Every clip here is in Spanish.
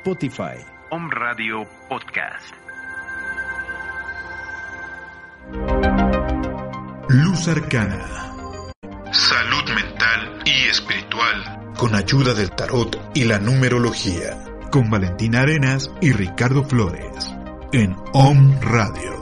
Spotify. Om Radio Podcast. Luz Arcana. Salud mental y espiritual. Con ayuda del tarot y la numerología. Con Valentina Arenas y Ricardo Flores. En Om Radio.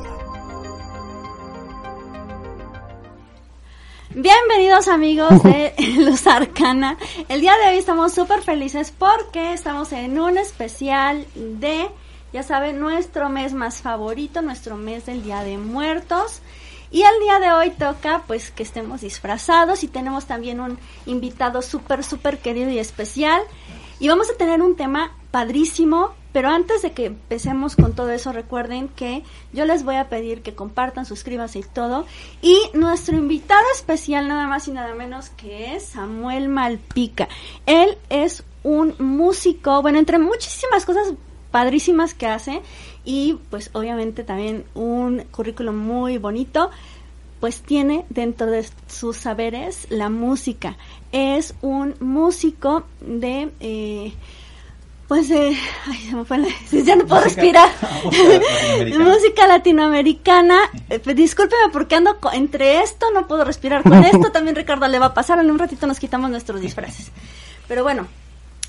Bienvenidos amigos de Luz Arcana. El día de hoy estamos súper felices porque estamos en un especial de, ya saben, nuestro mes más favorito, nuestro mes del Día de Muertos. Y el día de hoy toca pues que estemos disfrazados y tenemos también un invitado súper, súper querido y especial. Y vamos a tener un tema padrísimo, pero antes de que empecemos con todo eso, recuerden que yo les voy a pedir que compartan, suscríbanse y todo. Y nuestro invitado especial, nada más y nada menos que es Samuel Malpica. Él es un músico, bueno, entre muchísimas cosas padrísimas que hace y pues obviamente también un currículum muy bonito pues tiene dentro de sus saberes la música. Es un músico de eh, pues, eh, ay, se me fue la, ya no puedo respirar. Música latinoamericana. Eh, discúlpeme porque ando entre esto, no puedo respirar con esto. También Ricardo le va a pasar. En un ratito nos quitamos nuestros disfraces. Pero bueno,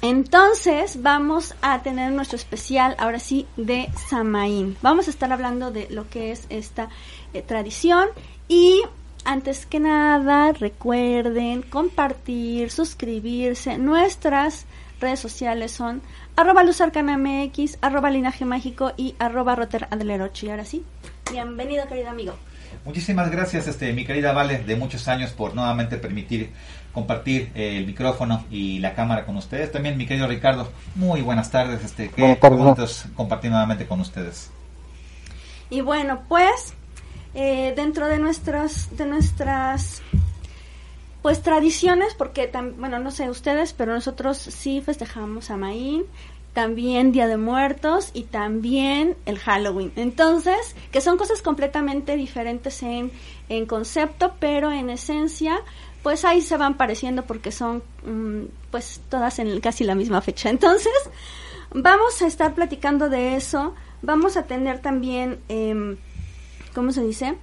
entonces vamos a tener nuestro especial, ahora sí, de Samaín. Vamos a estar hablando de lo que es esta eh, tradición y antes que nada recuerden compartir, suscribirse. Nuestras redes sociales son arroba MX, arroba linaje mágico y arroba roter Y ahora sí, bienvenido querido amigo. Muchísimas gracias, este, mi querida Vale, de muchos años por nuevamente permitir compartir eh, el micrófono y la cámara con ustedes. También mi querido Ricardo, muy buenas tardes, este, qué buenas compartir nuevamente con ustedes. Y bueno, pues eh, dentro de nuestras de nuestras pues tradiciones, porque, bueno, no sé ustedes, pero nosotros sí festejamos a Maín, también Día de Muertos y también el Halloween. Entonces, que son cosas completamente diferentes en, en concepto, pero en esencia, pues ahí se van pareciendo porque son mm, pues todas en casi la misma fecha. Entonces, vamos a estar platicando de eso. Vamos a tener también, eh, ¿cómo se dice?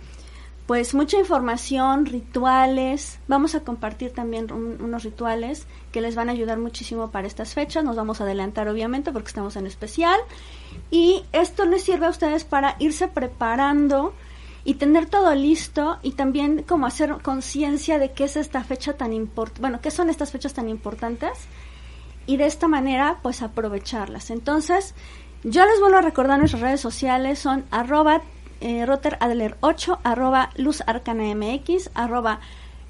Pues mucha información, rituales. Vamos a compartir también unos rituales que les van a ayudar muchísimo para estas fechas. Nos vamos a adelantar obviamente porque estamos en especial. Y esto les sirve a ustedes para irse preparando y tener todo listo y también como hacer conciencia de qué es esta fecha tan importante, bueno, qué son estas fechas tan importantes y de esta manera pues aprovecharlas. Entonces, yo les vuelvo a recordar nuestras redes sociales, son arroba eh, Rotter Adler 8, arroba Luz Arcana MX, arroba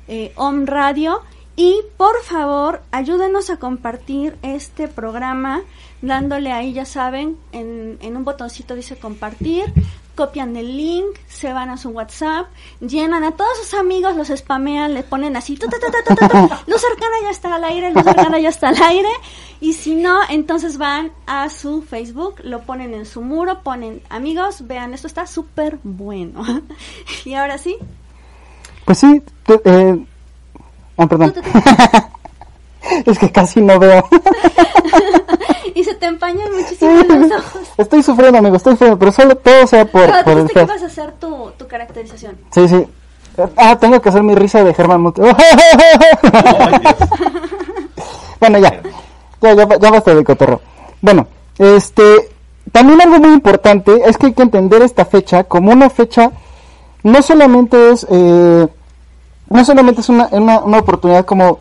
eh, Om Radio. Y por favor, ayúdenos a compartir este programa, dándole ahí, ya saben, en, en un botoncito dice compartir, copian el link, se van a su WhatsApp, llenan a todos sus amigos, los spamean, le ponen así, luz arcana ya está al aire, luz arcana ya está al aire, y si no, entonces van a su Facebook, lo ponen en su muro, ponen amigos, vean, esto está súper bueno. y ahora sí. Pues sí, eh... ah, perdón. es que casi no veo. Y se te empañan muchísimo los ojos. Estoy sufriendo, amigo, estoy sufriendo, pero solo todo sea por, por el que vas a hacer tu, tu caracterización. Sí, sí. Ah, tengo que hacer mi risa de Germán bueno, ya. Ya, ya, ya basta de cotorro. Bueno, este, también algo muy importante es que hay que entender esta fecha como una fecha, no solamente es, eh, no solamente es una, una, una oportunidad como,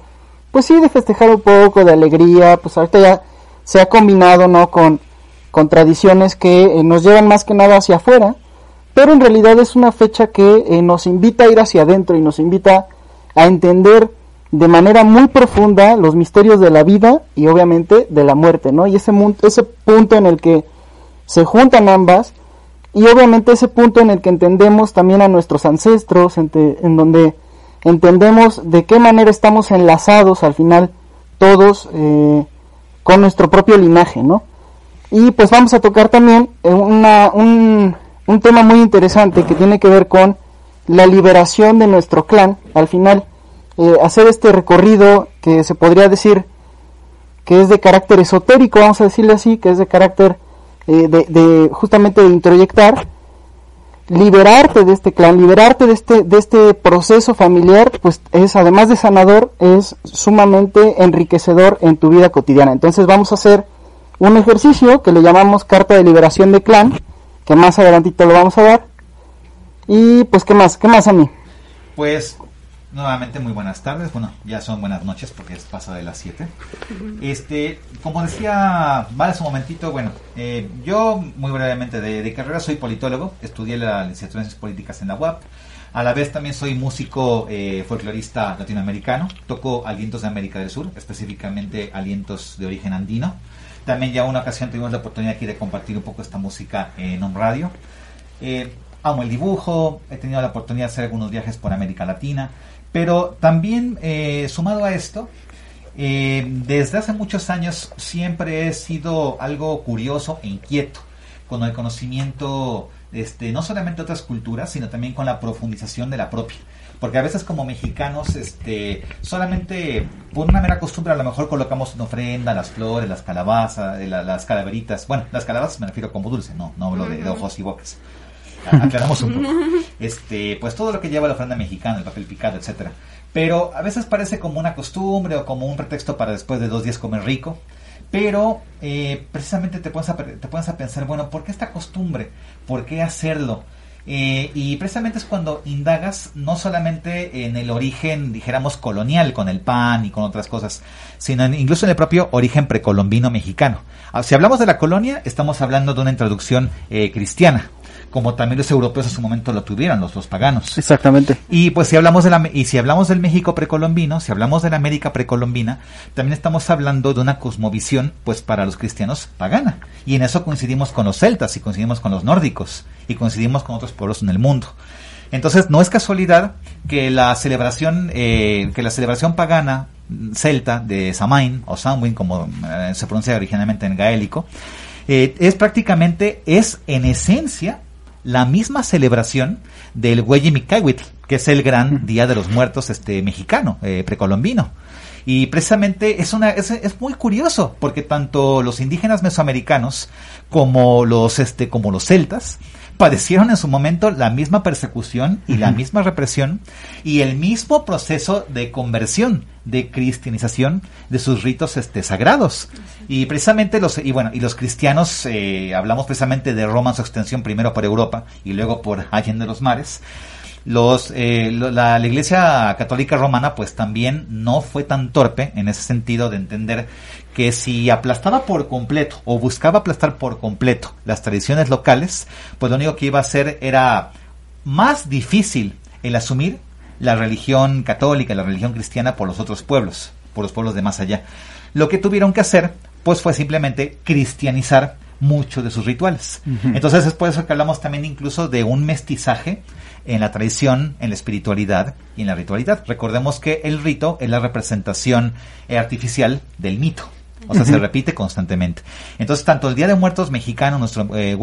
pues sí, de festejar un poco, de alegría, pues ahorita ya se ha combinado no con, con tradiciones que eh, nos llevan más que nada hacia afuera, pero en realidad es una fecha que eh, nos invita a ir hacia adentro y nos invita a entender de manera muy profunda los misterios de la vida y obviamente de la muerte, ¿no? Y ese, ese punto en el que se juntan ambas y obviamente ese punto en el que entendemos también a nuestros ancestros, en, en donde entendemos de qué manera estamos enlazados al final todos eh, con nuestro propio linaje, ¿no? Y pues vamos a tocar también eh, una, un, un tema muy interesante que tiene que ver con la liberación de nuestro clan, al final, eh, hacer este recorrido que se podría decir que es de carácter esotérico, vamos a decirle así, que es de carácter eh, de, de, justamente de introyectar, liberarte de este clan, liberarte de este, de este proceso familiar, pues es además de sanador, es sumamente enriquecedor en tu vida cotidiana. Entonces vamos a hacer un ejercicio que le llamamos carta de liberación de clan, que más adelantito lo vamos a dar. Y pues, ¿qué más? ¿Qué más a mí? Pues Nuevamente muy buenas tardes, bueno, ya son buenas noches porque es pasa de las 7. Este, como decía Vale hace un momentito, bueno, eh, yo muy brevemente de, carrera soy politólogo, estudié la licenciatura en Ciencias Políticas en la UAP, a la vez también soy músico eh, folclorista latinoamericano, toco alientos de América del Sur, específicamente alientos de origen andino. También ya una ocasión tuvimos la oportunidad aquí de compartir un poco esta música en un radio. Eh, amo el dibujo, he tenido la oportunidad de hacer algunos viajes por América Latina. Pero también, eh, sumado a esto, eh, desde hace muchos años siempre he sido algo curioso e inquieto con el conocimiento, este, no solamente de otras culturas, sino también con la profundización de la propia. Porque a veces como mexicanos, este, solamente por una mera costumbre a lo mejor colocamos en ofrenda las flores, las calabazas, eh, las calaveritas. Bueno, las calabazas me refiero como dulce, no, no hablo de ojos y bocas aclaramos un poco. Este, pues todo lo que lleva la ofrenda mexicana, el papel picado, etcétera. Pero a veces parece como una costumbre o como un pretexto para después de dos días comer rico. Pero eh, precisamente te pones, a, te pensar, bueno, ¿por qué esta costumbre? ¿Por qué hacerlo? Eh, y precisamente es cuando indagas no solamente en el origen, dijéramos, colonial con el pan y con otras cosas, sino incluso en el propio origen precolombino mexicano. Ah, si hablamos de la colonia, estamos hablando de una introducción eh, cristiana como también los europeos en su momento lo tuvieron, los, los paganos. Exactamente. Y pues si hablamos de la, y si hablamos del México precolombino, si hablamos de la América precolombina, también estamos hablando de una cosmovisión, pues para los cristianos pagana. Y en eso coincidimos con los celtas y coincidimos con los nórdicos y coincidimos con otros pueblos en el mundo. Entonces no es casualidad que la celebración, eh, que la celebración pagana celta de Samain o Samhain, como eh, se pronuncia originalmente en gaélico, eh, es prácticamente, es en esencia la misma celebración del Hueyimicahuitl, que es el gran Día de los Muertos este mexicano, eh, precolombino. Y precisamente es, una, es, es, muy curioso, porque tanto los indígenas mesoamericanos como los, este, como los celtas padecieron en su momento la misma persecución y la misma represión y el mismo proceso de conversión, de cristianización de sus ritos este, sagrados. Y precisamente los, y bueno, y los cristianos, eh, hablamos precisamente de Roma en su extensión primero por Europa y luego por Allende los mares. Los, eh, la, la, Iglesia Católica Romana pues también no fue tan torpe en ese sentido de entender que si aplastaba por completo o buscaba aplastar por completo las tradiciones locales, pues lo único que iba a hacer era más difícil el asumir la religión católica, la religión cristiana por los otros pueblos, por los pueblos de más allá. Lo que tuvieron que hacer, pues fue simplemente cristianizar muchos de sus rituales. Entonces es por eso que hablamos también incluso de un mestizaje en la tradición, en la espiritualidad y en la ritualidad. Recordemos que el rito es la representación artificial del mito. O sea, se repite constantemente. Entonces, tanto el Día de Muertos mexicano, nuestro eh,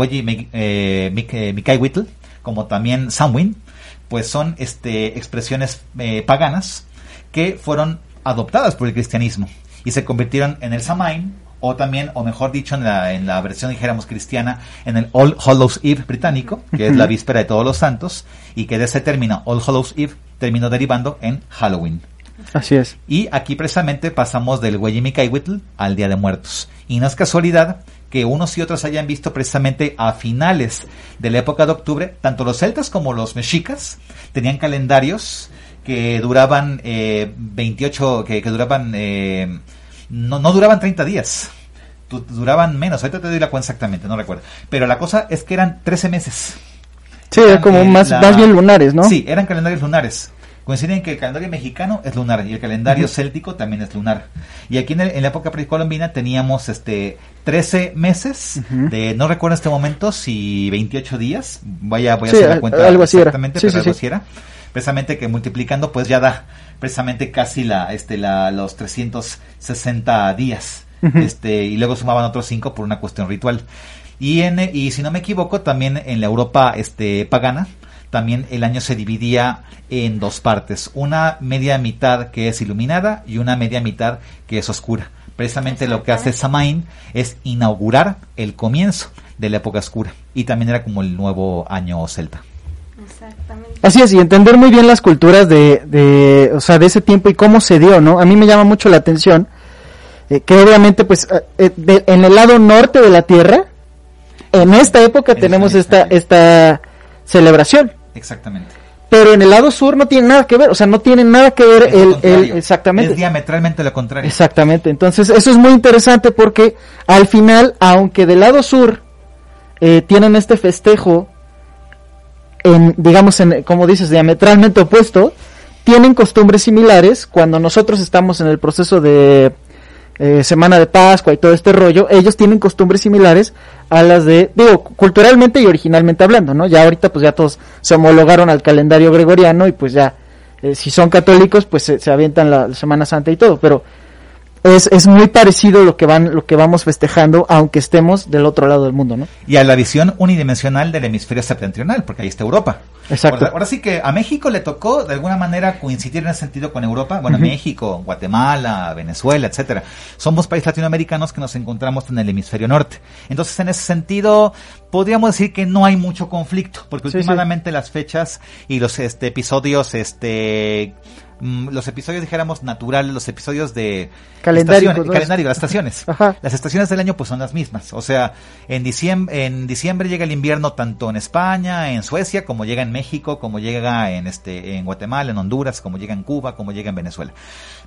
eh, como también Samhain, pues son este, expresiones eh, paganas que fueron adoptadas por el cristianismo y se convirtieron en el Samhain, o también, o mejor dicho, en la, en la versión, dijéramos, cristiana, en el All Hallows Eve británico, que es la víspera de todos los santos, y que de ese término, All Hallows Eve, terminó derivando en Halloween. Así es. Y aquí precisamente pasamos del Huitl al Día de Muertos. Y no es casualidad que unos y otros hayan visto precisamente a finales de la época de octubre, tanto los celtas como los mexicas tenían calendarios que duraban eh, 28, que, que duraban, eh, no, no duraban 30 días, duraban menos, ahorita te doy la cuenta exactamente, no recuerdo, pero la cosa es que eran 13 meses. Sí, como más, más bien lunares, ¿no? Sí, eran calendarios lunares coinciden que el calendario mexicano es lunar y el calendario céltico también es lunar. Y aquí en, la época precolombina teníamos este 13 meses de, no recuerdo en este momento si 28 días, vaya, voy a hacer la cuenta algo así exactamente, pero algo así era. Precisamente que multiplicando pues ya da precisamente casi la, este, la, los 360 días. Este, y luego sumaban otros 5 por una cuestión ritual. Y, en, y si no me equivoco, también en la Europa este, pagana, también el año se dividía en dos partes, una media mitad que es iluminada y una media mitad que es oscura, Precisamente lo que hace Samain es inaugurar el comienzo de la época oscura y también era como el nuevo año celta. Exactamente. Así es, y entender muy bien las culturas de, de, o sea, de ese tiempo y cómo se dio, ¿no? A mí me llama mucho la atención eh, que obviamente, pues, eh, eh, en el lado norte de la Tierra, en esta época tenemos esta, esta celebración. Exactamente. Pero en el lado sur no tiene nada que ver, o sea, no tiene nada que ver el, el, exactamente. Es diametralmente lo contrario. Exactamente. Entonces, eso es muy interesante porque al final, aunque del lado sur tienen este festejo en, digamos, en, como dices, diametralmente opuesto, tienen costumbres similares cuando nosotros estamos en el proceso de eh, Semana de Pascua y todo este rollo, ellos tienen costumbres similares a las de, digo, culturalmente y originalmente hablando, ¿no? Ya ahorita pues ya todos se homologaron al calendario gregoriano y pues ya, eh, si son católicos pues se, se avientan la Semana Santa y todo, pero es, es muy parecido lo que van lo que vamos festejando aunque estemos del otro lado del mundo, ¿no? Y a la visión unidimensional del hemisferio septentrional, porque ahí está Europa. Exacto. Ahora, sí que a México le tocó de alguna manera coincidir en ese sentido con Europa. Bueno, México, Guatemala, Venezuela, etcétera. Somos países latinoamericanos que nos encontramos en el hemisferio norte. Entonces, en ese sentido, podríamos decir que no hay mucho conflicto, porque últimamente las fechas y los este episodios este los episodios, dijéramos, naturales, los episodios de calendario, calendario las estaciones. Las estaciones del año pues son las mismas. O sea, en diciembre, en diciembre llega el invierno tanto en España, en Suecia, como llega en México, como llega en este, en Guatemala, en Honduras, como llega en Cuba, como llega en Venezuela.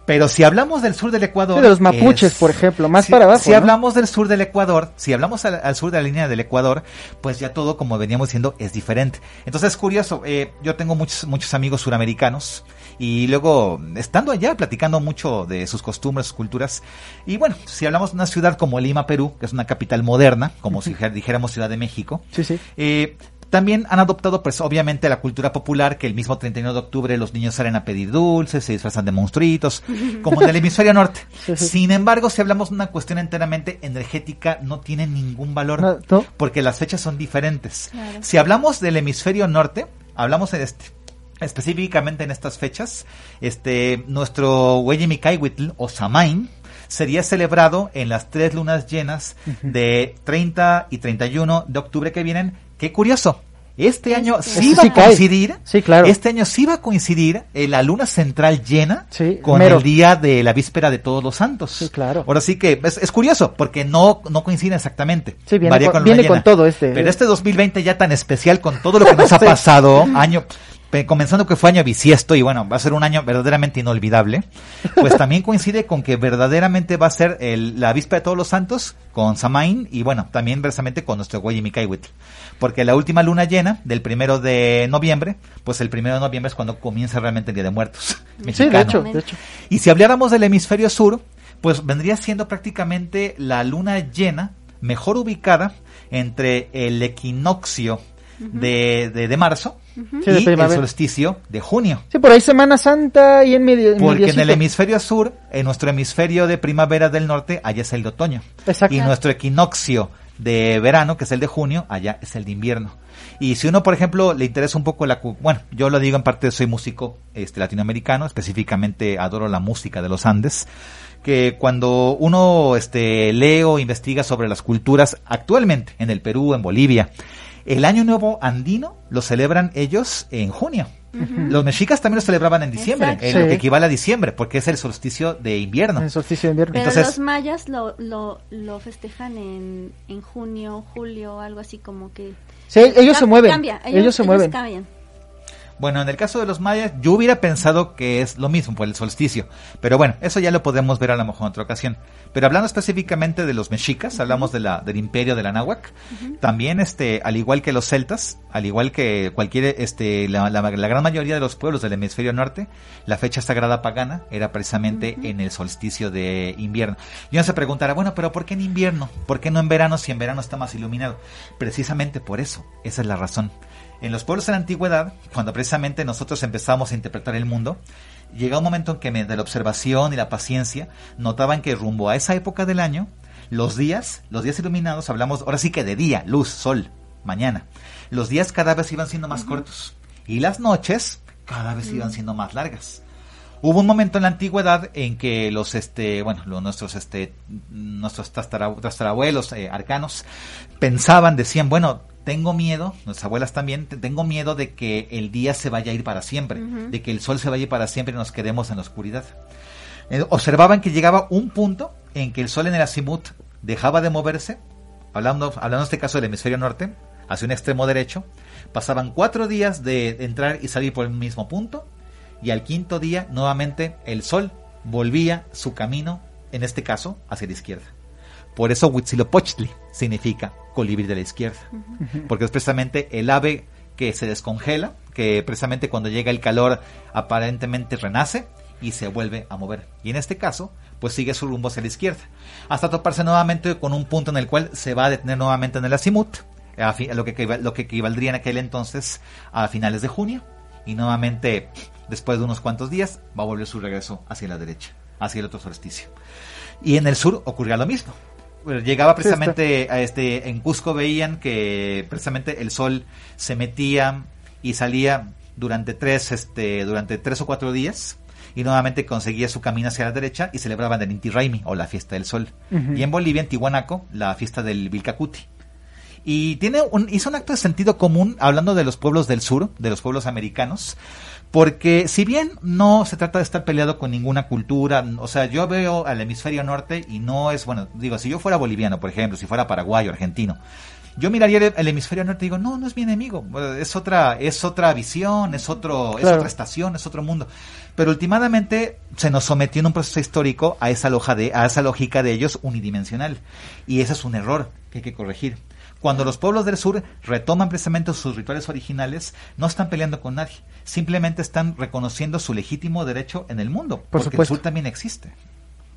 Pero si hablamos del sur del Ecuador. de los mapuches, por ejemplo, más para abajo. Si hablamos del sur del Ecuador, si hablamos al, sur de la línea del Ecuador, pues ya todo, como veníamos diciendo, es diferente. Entonces es curioso, eh, yo tengo muchos, muchos amigos suramericanos y luego estando allá platicando mucho de sus costumbres, sus culturas. Y bueno, si hablamos de una ciudad como Lima, Perú, que es una capital moderna, como si dijéramos Ciudad de México, sí, sí. Eh, también han adoptado, pues, obviamente, la cultura popular, que el mismo 31 de octubre los niños salen a pedir dulces, se disfrazan de monstruitos, como en el hemisferio norte. Sin embargo, si hablamos de una cuestión enteramente energética, no tiene ningún valor, porque las fechas son diferentes. Si hablamos del hemisferio norte, hablamos de este, específicamente en estas fechas, este, nuestro Weyemikaiwitl o Samain sería celebrado en las tres lunas llenas de 30 y 31 de octubre que vienen. Qué curioso. Este año sí va a coincidir. Sí, claro. Este año sí va a coincidir en la luna central llena con el día de la víspera de Todos los Santos. Sí, claro. Ahora sí que es, curioso porque no, no coincide exactamente. Sí, viene, con, viene con, todo este. Pero este 2020 ya tan especial con todo lo que nos ha pasado, año comenzando que fue año bisiesto y bueno, va a ser un año verdaderamente inolvidable, pues también coincide con que verdaderamente va a ser el, la víspera de todos los santos con Samain y bueno, también verdaderamente con nuestro güey Mikaiwitl. Porque la última luna llena del primero de noviembre, pues el primero de noviembre es cuando comienza realmente el Día de Muertos. Sí, de hecho, de hecho. Y si habláramos del hemisferio sur, pues vendría siendo prácticamente la luna llena mejor ubicada entre el equinoccio de, de, marzo y el solsticio de junio. Sí, por ahí Semana Santa y en medio. Porque en el hemisferio sur, en nuestro hemisferio de primavera del norte, allá es el de otoño. Y nuestro equinoccio de verano, que es el de junio, allá es el de invierno. Y si uno, por ejemplo, le interesa un poco la... Bueno, yo lo digo en parte, soy músico este, latinoamericano, específicamente adoro la música de los Andes que cuando uno este, lee o investiga sobre las culturas actualmente en el Perú, en Bolivia, el Año Nuevo Andino lo celebran ellos en junio. Los mexicas también lo celebraban en diciembre, en lo que equivale a diciembre, porque es el solsticio de invierno. El solsticio de invierno. Pero los mayas lo, lo, lo festejan en, en junio, julio, algo así como que... Sí, ellos se mueven. Cambia. Ellos, se mueven. Bueno, en el caso de los mayas, yo hubiera pensado que es lo mismo por el solsticio. Pero bueno, eso ya lo podemos ver a lo mejor en otra ocasión. Pero hablando específicamente de los mexicas, hablamos de la, del imperio de la náhuac. También, este, al igual que los celtas, al igual que cualquier, este, la, gran mayoría de los pueblos del hemisferio norte, la fecha sagrada pagana era precisamente en el solsticio de invierno. Y uno se preguntará, bueno, pero ¿por qué en invierno? ¿Por qué no en verano si en verano está más iluminado? Precisamente por eso, esa es la razón. En los pueblos de la antigüedad, cuando precisamente nosotros empezamos a interpretar el mundo, llega un momento en que de la observación y la paciencia notaban que rumbo a esa época del año, los días, los días iluminados, hablamos ahora sí que de día, luz, sol, mañana, los días cada vez iban siendo más cortos y las noches cada vez iban siendo más largas. Hubo un momento en la antigüedad en que los, este, bueno, los, nuestros, este, nuestros tatarabuelos eh, arcanos pensaban, decían, bueno, tengo miedo, nuestras abuelas también, tengo miedo de que el día se vaya a ir para siempre, de que el sol se vaya a ir para siempre y nos quedemos en la oscuridad. Eh, observaban que llegaba un punto en que el sol en el azimut dejaba de moverse, hablando, hablando en este caso del hemisferio norte, hacia un extremo derecho, pasaban cuatro días de entrar y salir por el mismo punto, y al quinto día nuevamente el sol volvía su camino, en este caso, hacia la izquierda. Por eso Huitzilopochtli significa colibrí de la izquierda, porque es precisamente el ave que se descongela, que precisamente cuando llega el calor aparentemente renace y se vuelve a mover. Y en este caso, pues sigue su rumbo hacia la izquierda, hasta toparse nuevamente con un punto en el cual se va a detener nuevamente en el azimut, lo que, lo que equivaldría en aquel entonces a finales de junio, y nuevamente después de unos cuantos días, va a volver su regreso hacia la derecha, hacia el otro solsticio. Y en el sur ocurría lo mismo. Llegaba precisamente a este, en Cusco veían que precisamente el sol se metía y salía durante tres, este, durante tres o cuatro días y nuevamente conseguía su camino hacia la derecha y celebraban el Inti Raimi o la fiesta del sol. Y en Bolivia, en Tihuanaco, la fiesta del Vilcacuti. Y tiene un, hizo un acto de sentido común hablando de los pueblos del sur, de los pueblos americanos, porque si bien no se trata de estar peleado con ninguna cultura, o sea, yo veo al hemisferio norte y no es, bueno, digo, si yo fuera boliviano, por ejemplo, si fuera paraguayo, argentino, yo miraría el, hemisferio norte y digo, no, no es mi enemigo, es otra, es otra visión, es otro, es otra estación, es otro mundo. Pero últimamente se nos sometió en un proceso histórico a esa, loja de, a esa lógica de ellos unidimensional. Y ese es un error que hay que corregir. Cuando los pueblos del sur retoman precisamente sus rituales originales, no están peleando con nadie, simplemente están reconociendo su legítimo derecho en el mundo, porque el sur también existe.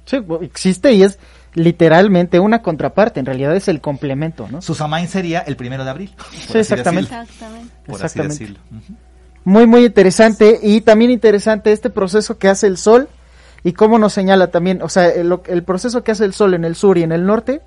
Sí, existe y es literalmente una contraparte, en realidad es el complemento, ¿no? Susamain sería el primero de abril. Sí, exactamente. exactamente. Muy, muy interesante y también interesante este proceso que hace el sol y cómo nos señala también, o sea, el, el proceso que hace el sol en el sur y en el norte,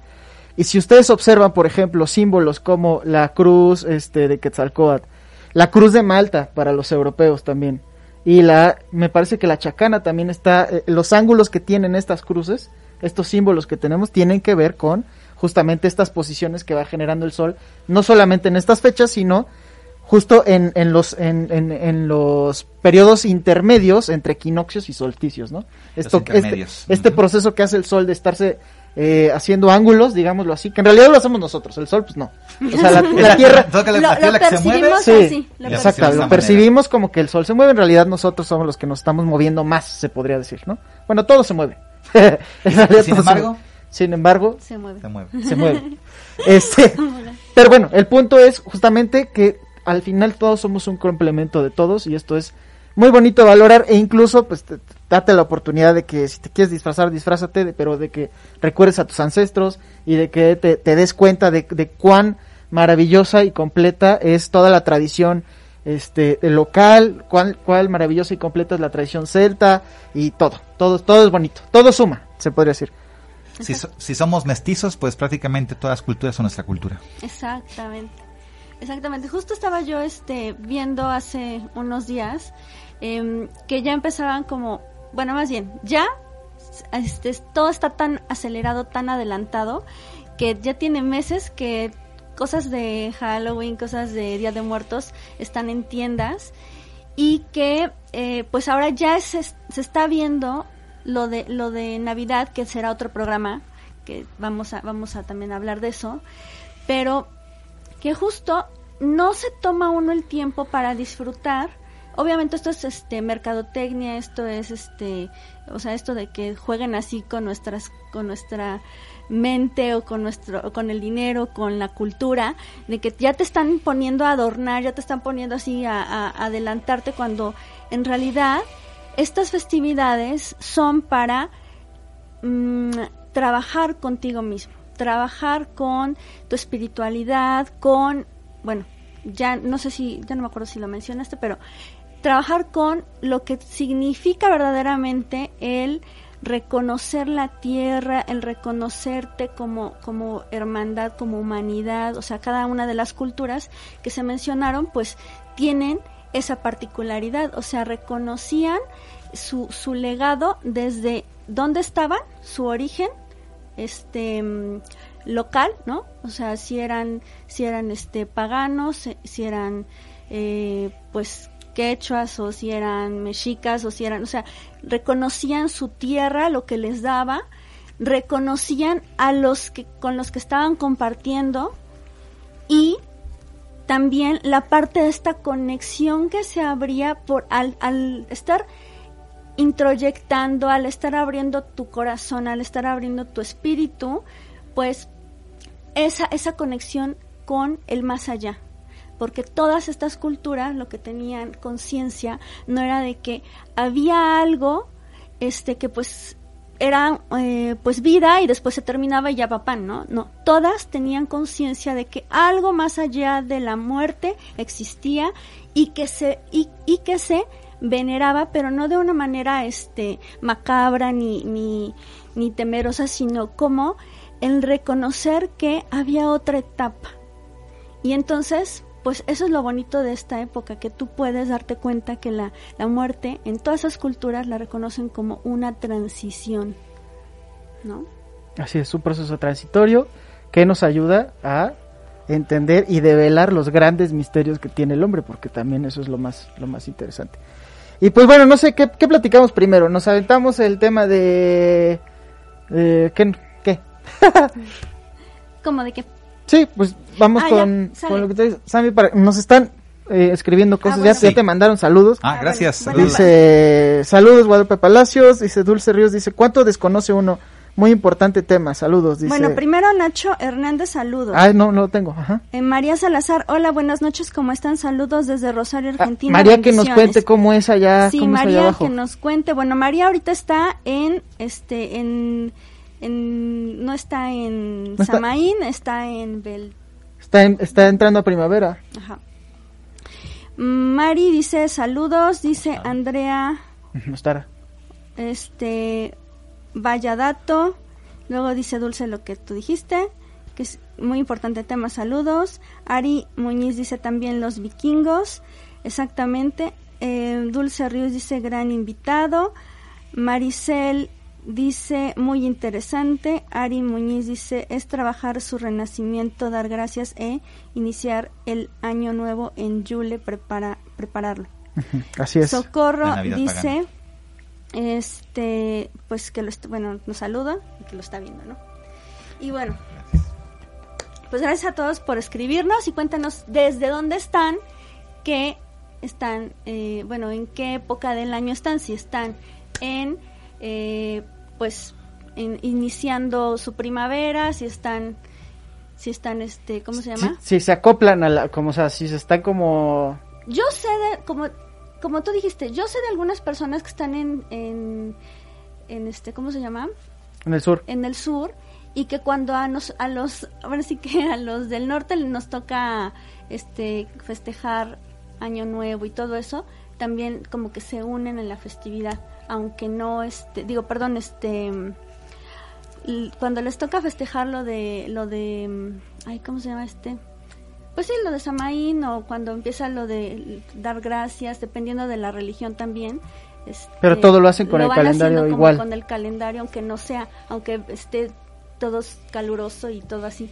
y si ustedes observan, por ejemplo, símbolos como la cruz este, de Quetzalcoatl, la cruz de Malta para los europeos también, y la, me parece que la chacana también está, eh, los ángulos que tienen estas cruces, estos símbolos que tenemos, tienen que ver con justamente estas posiciones que va generando el sol, no solamente en estas fechas, sino justo en, en los en, en, los periodos intermedios entre equinoccios y solsticios, ¿no? Esto, este, este proceso que hace el sol de estarse eh, haciendo ángulos, digámoslo así, que en realidad lo hacemos nosotros, el sol pues no. O sea, la, Tierra... lo, percibimos sí, exacto, lo percibimos como que el sol se mueve, en realidad nosotros somos los que nos estamos moviendo más, se podría decir, ¿no? Bueno, todo se mueve. sin embargo... sin embargo... Se mueve. Se mueve. Se mueve. Este, pero bueno, el punto es justamente que al final todos somos un complemento de todos y esto es muy bonito valorar e incluso pues date la oportunidad de que si te quieres disfrazar, disfrázate, pero de que recuerdes a tus ancestros y de que te, des cuenta de, cuán maravillosa y completa es toda la tradición este local, cuál, cuál maravillosa y completa es la tradición celta y todo, todo, todo es bonito, todo suma, se podría decir. Si, si somos mestizos, pues prácticamente todas las culturas son nuestra cultura. Exactamente. Exactamente, justo estaba yo este viendo hace unos días em, que ya empezaban como, bueno, más bien, ya este, todo está tan acelerado, tan adelantado, que ya tiene meses que cosas de Halloween, cosas de Día de Muertos están en tiendas y que eh, pues ahora ya se, se está viendo lo de lo de Navidad que será otro programa que vamos a vamos a también hablar de eso pero que justo no se toma uno el tiempo para disfrutar. Obviamente esto es este mercadotecnia, esto es este, o sea, esto de que jueguen así con nuestras con nuestra mente o con nuestro con el dinero, con la cultura, de que ya te están poniendo a adornar, ya te están poniendo así a, adelantarte cuando en realidad estas festividades son para mm, trabajar contigo mismo trabajar con tu espiritualidad, con, bueno, ya no sé si, ya no me acuerdo si lo mencionaste, pero trabajar con lo que significa verdaderamente el reconocer la tierra, el reconocerte como, como hermandad, como humanidad, o sea, cada una de las culturas que se mencionaron, pues tienen esa particularidad, o sea, reconocían su, su legado desde dónde estaban, su origen, este local, ¿no? O sea, si eran, si eran este paganos, si eran eh, pues quechuas o si eran mexicas o si eran, o sea, reconocían su tierra, lo que les daba, reconocían a los que con los que estaban compartiendo y también la parte de esta conexión que se abría por al, al estar introyectando, al estar abriendo tu corazón, al estar abriendo tu espíritu, pues esa, esa conexión con el más allá. Porque todas estas culturas lo que tenían conciencia no era de que había algo este que pues era eh, pues vida y después se terminaba y ya papá, ¿no? No, todas tenían conciencia de que algo más allá de la muerte existía y que se y, y que se veneraba, pero no de una manera este macabra ni, ni, ni temerosa, sino como el reconocer que había otra etapa. Y entonces, pues eso es lo bonito de esta época, que tú puedes darte cuenta que la, la muerte en todas esas culturas la reconocen como una transición, ¿no? Así es, un proceso transitorio que nos ayuda a entender y develar los grandes misterios que tiene el hombre, porque también eso es lo más, lo más interesante. Y pues bueno, no sé, ¿qué, qué platicamos primero? Nos aventamos el tema de... ¿Qué? ¿Qué? ¿Cómo de qué? Sí, pues vamos Ah, con, ya, con lo que te dice. Sammy, para, nos están eh, escribiendo cosas, bueno. ya, te mandaron saludos. Ah, Ah, gracias. bueno. Dice, saludos Guadalupe Palacios, dice Dulce Ríos, dice, ¿cuánto desconoce uno? Muy importante tema, saludos, dice. Bueno, primero Nacho Hernández, saludos. Ay, no, no lo tengo, ajá. Eh, María Salazar, hola, buenas noches, ¿cómo están? Saludos desde Rosario, Ah, Argentina. María que nos cuente cómo es allá, Sí, cómo es allá María abajo. que nos cuente. Bueno, María ahorita está en, este, en, en no está en No está- Samaín, está en Bel, Está, en- está entrando a primavera. ajá. Mari dice saludos, dice Andrea, No estará. este, Valladato, luego dice Dulce lo que tú dijiste, que es muy importante tema, saludos. Ari Muñiz dice también los vikingos, exactamente. Eh, Dulce Ríos dice gran invitado. Maricel dice muy interesante. Ari Muñiz dice es trabajar su renacimiento, dar gracias e iniciar el año nuevo en Yule, prepara, prepararlo. Así es. Socorro dice, pagana. este, pues que lo, bueno, nos saluda y que lo está viendo, ¿no? Y bueno, pues gracias a todos por escribirnos y cuéntanos desde dónde están, qué están, eh, bueno, en qué época del año están, si están en, eh, pues, en- iniciando su primavera, si están, si están, este, ¿cómo se llama? sí, se acoplan a la, como, o sea, si se están como... Yo sé de, como, como tú dijiste, yo sé de algunas personas que están en, en, en este, ¿cómo se llama? En el sur. En el sur y que cuando a, nos, a los, ahora sí que a los del norte nos toca, este, festejar Año Nuevo y todo eso, también como que se unen en la festividad, aunque no, este, digo, perdón, este, cuando les toca festejar lo de, lo de, mm, ay, ¿cómo se llama este? Pues sí, lo de Samaín o cuando empieza lo de dar gracias, dependiendo de la religión también. este, Pero todo lo hacen con el van calendario como igual. Con el calendario, aunque no sea, aunque esté todo caluroso y todo así.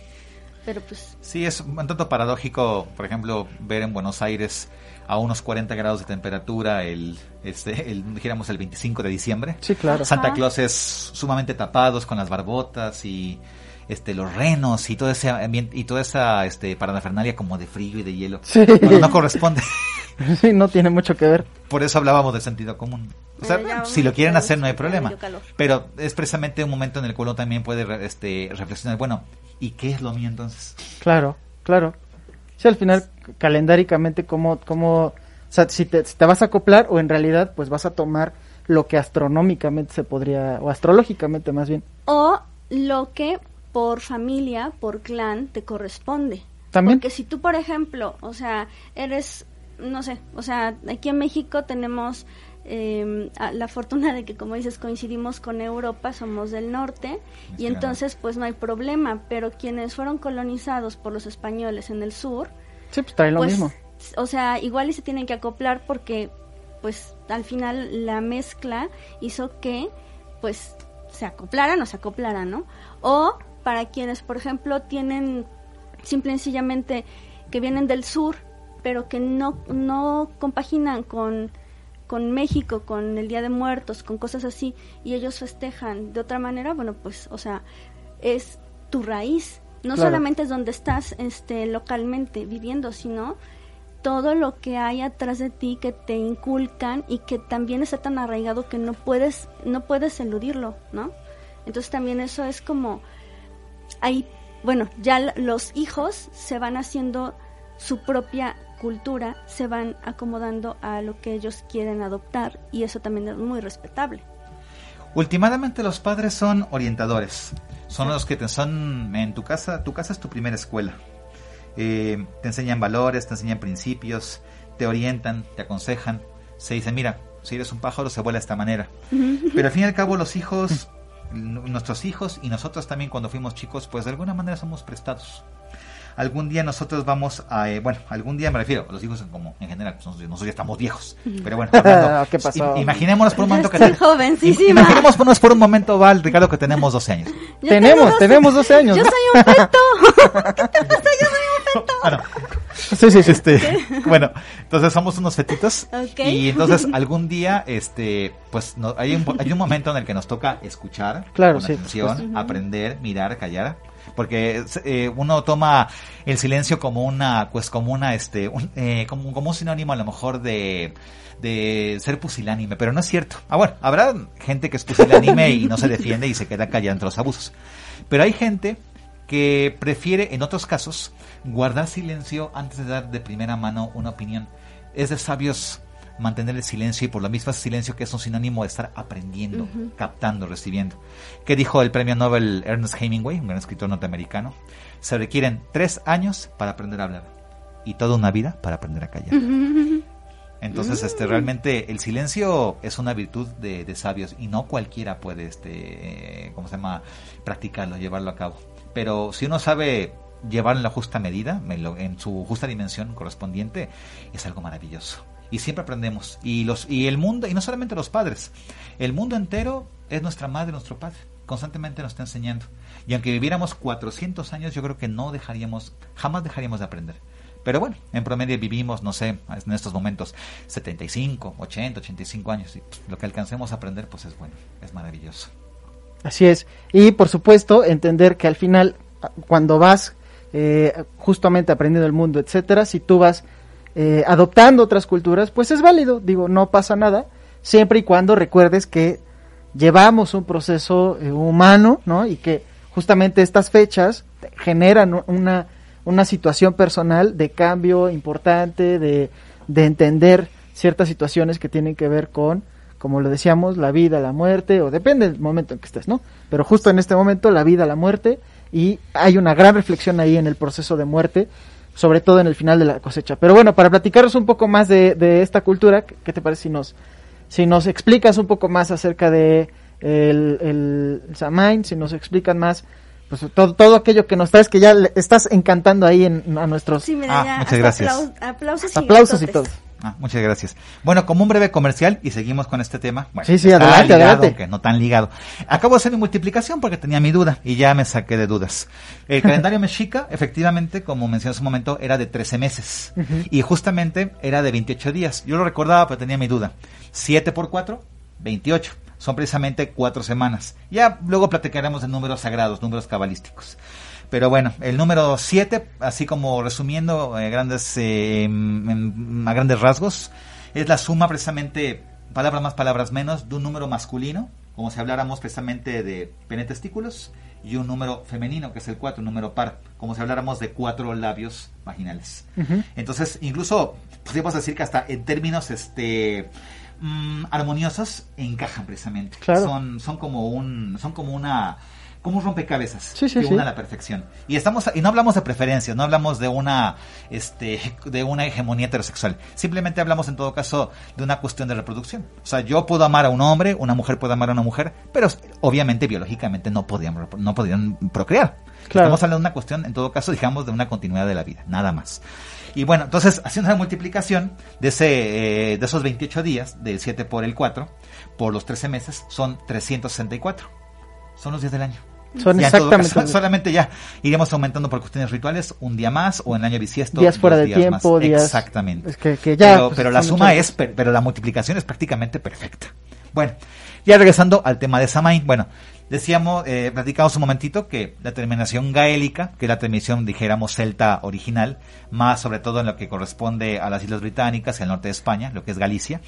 Pero pues, Sí, es un tanto paradójico, por ejemplo, ver en Buenos Aires a unos 40 grados de temperatura el, este, el dijéramos el 25 de diciembre. Sí, claro. Ajá. Santa Claus es sumamente tapados con las barbotas y este los renos y todo ese ambiente y toda esa este parafernalia como de frío y de hielo. Sí. Bueno, no corresponde. sí, no tiene mucho que ver. Por eso hablábamos del sentido común. O sea, ya si lo quieren hacer no hay problema. Pero es precisamente un momento en el cual uno también puede re- este, reflexionar, bueno, ¿y qué es lo mío entonces? Claro, claro. Sí, al final, calendáricamente, como, como, o sea, si te, si te vas a acoplar o en realidad, pues vas a tomar lo que astronómicamente se podría, o astrológicamente más bien. o lo que por familia, por clan, te corresponde. También. Porque si tú, por ejemplo, o sea, eres, no sé, o sea, aquí en México tenemos eh, la fortuna de que, como dices, coincidimos con Europa, somos del norte, y entonces pues no hay problema, pero quienes fueron colonizados por los españoles en el sur, Sí, pues trae lo pues, mismo. o sea, igual y se tienen que acoplar porque pues al final la mezcla hizo que pues se acoplaran o se acoplaran, ¿no? O para quienes, por ejemplo, tienen simple y sencillamente que vienen del sur, pero que no, no compaginan con, con México, con el Día de Muertos, con cosas así, y ellos festejan de otra manera, bueno, pues, o sea, es tu raíz. No solamente es donde estás este, localmente viviendo, sino todo lo que hay atrás de ti que te inculcan y que también está tan arraigado que no puedes no puedes eludirlo, ¿no? Entonces también eso es como ahí bueno, ya los hijos se van haciendo su propia cultura, se van acomodando a lo que ellos quieren adoptar y eso también es muy respetable. Últimamente los padres son orientadores, son los que te son en tu casa, tu casa es tu primera escuela. Eh, te enseñan valores, te enseñan principios, te orientan, te aconsejan, se dice, mira, si eres un pájaro se vuela de esta manera. Pero al fin y al cabo los hijos nuestros hijos y nosotros también cuando fuimos chicos, pues de alguna manera somos prestados. Algún día nosotros vamos a, eh, bueno, algún día me refiero, los hijos como en general, pues, nosotros, ya estamos viejos, pero bueno, ¿Qué pasó? imaginémonos por un momento que imaginémonos por un momento Val, Ricardo que tenemos 12 años. tenemos, tenemos 12 años. Yo soy un feto. ¿Qué te pasa? Yo soy un feto. Bueno, Sí, sí, Este, bueno, entonces somos unos fetitos. Y entonces algún día, este, pues no, hay, un, hay un momento en el que nos toca escuchar claro, con atención, aprender, mirar, callar. Porque eh, uno toma el silencio como una, pues como una, este, un, eh, como, como un sinónimo a lo mejor de, de ser pusilánime, pero no es cierto. Ah, bueno, habrá gente que es pusilánime y no se defiende y se queda callada entre los abusos. Pero hay gente que prefiere, en otros casos, guardar silencio antes de dar de primera mano una opinión. Es de sabios mantener el silencio y por lo mismo silencio que es un sinónimo de estar aprendiendo, captando, recibiendo. ¿Qué dijo el premio Nobel Ernest Hemingway, un gran escritor norteamericano? Se requieren tres años para aprender a hablar y toda una vida para aprender a callar. Entonces, este, mm. realmente el silencio es una virtud de, de, sabios y no cualquiera puede, este, ¿cómo se llama?, practicarlo, llevarlo a cabo. Pero si uno sabe llevar en la justa medida, en su justa dimensión correspondiente, es algo maravilloso. Y siempre aprendemos. Y, los, y el mundo, y no solamente los padres, el mundo entero es nuestra madre, nuestro padre. Constantemente nos está enseñando. Y aunque viviéramos 400 años, yo creo que no dejaríamos, jamás dejaríamos de aprender. Pero bueno, en promedio vivimos, no sé, en estos momentos 75, 80, 85 años. Y lo que alcancemos a aprender, pues es bueno, es maravilloso. Así es. Y por supuesto, entender que al final, cuando vas eh, justamente aprendiendo el mundo, etcétera, si tú vas eh, adoptando otras culturas, pues es válido. Digo, no pasa nada, siempre y cuando recuerdes que llevamos un proceso eh, humano, ¿no? Y que justamente estas fechas generan una, una situación personal de cambio importante, de, de entender ciertas situaciones que tienen que ver con como lo decíamos, la vida, la muerte, o depende del momento en que estés, ¿no? Pero justo en este momento, la vida, la muerte, y hay una gran reflexión ahí en el proceso de muerte, sobre todo en el final de la cosecha. Pero bueno, para platicaros un poco más de, de esta cultura, ¿qué te parece si nos, si nos explicas un poco más acerca de el, el, Samain, si nos explican más pues todo, todo aquello que nos traes que ya estás encantando ahí en, a nuestros sí, mira, ah, muchas gracias. aplausos, aplausos y todo Ah, muchas gracias. Bueno, como un breve comercial y seguimos con este tema. Bueno, sí, sí, adelante, adelante. Que no tan ligado. Acabo de hacer mi multiplicación porque tenía mi duda y ya me saqué de dudas. El calendario mexica, efectivamente, como mencioné hace un momento, era de 13 meses y justamente era de 28 días. Yo lo recordaba, pero tenía mi duda. 7 por 4, 28. Son precisamente cuatro semanas. Ya luego platicaremos de números sagrados, números cabalísticos. Pero bueno, el número 7, así como resumiendo eh, grandes, eh, a grandes rasgos, es la suma precisamente, palabras más, palabras menos, de un número masculino, como si habláramos precisamente de penetestículos, y un número femenino, que es el 4, un número par, como si habláramos de cuatro labios vaginales. Entonces, incluso podríamos decir que hasta en términos este mm, armoniosos encajan precisamente. Son, son como un, son como una como un rompecabezas sí, sí, que una a la perfección. Y estamos y no hablamos de preferencias, no hablamos de una este de una hegemonía heterosexual. Simplemente hablamos en todo caso de una cuestión de reproducción. O sea, yo puedo amar a un hombre, una mujer puede amar a una mujer, pero obviamente biológicamente no podían no podían procrear. Estamos hablando de una cuestión en todo caso, digamos, de una continuidad de la vida, nada más. Y bueno, entonces haciendo la multiplicación de ese eh, de esos 28 días del 7 por el 4 por los 13 meses son 364. Son los días del año. Son exactamente. solamente ya iremos aumentando por cuestiones rituales un día más o en el año bisiesto. Días fuera de tiempo, días. Exactamente. Es que, ya, pero, pues, la suma es, pero la multiplicación es prácticamente perfecta. Bueno, ya regresando al tema de Samain, bueno, decíamos, eh, platicamos un momentito que la terminación gaélica, que es la terminación, dijéramos, celta original, más sobre todo en lo que corresponde a las Islas Británicas y al norte de España, lo que es Galicia,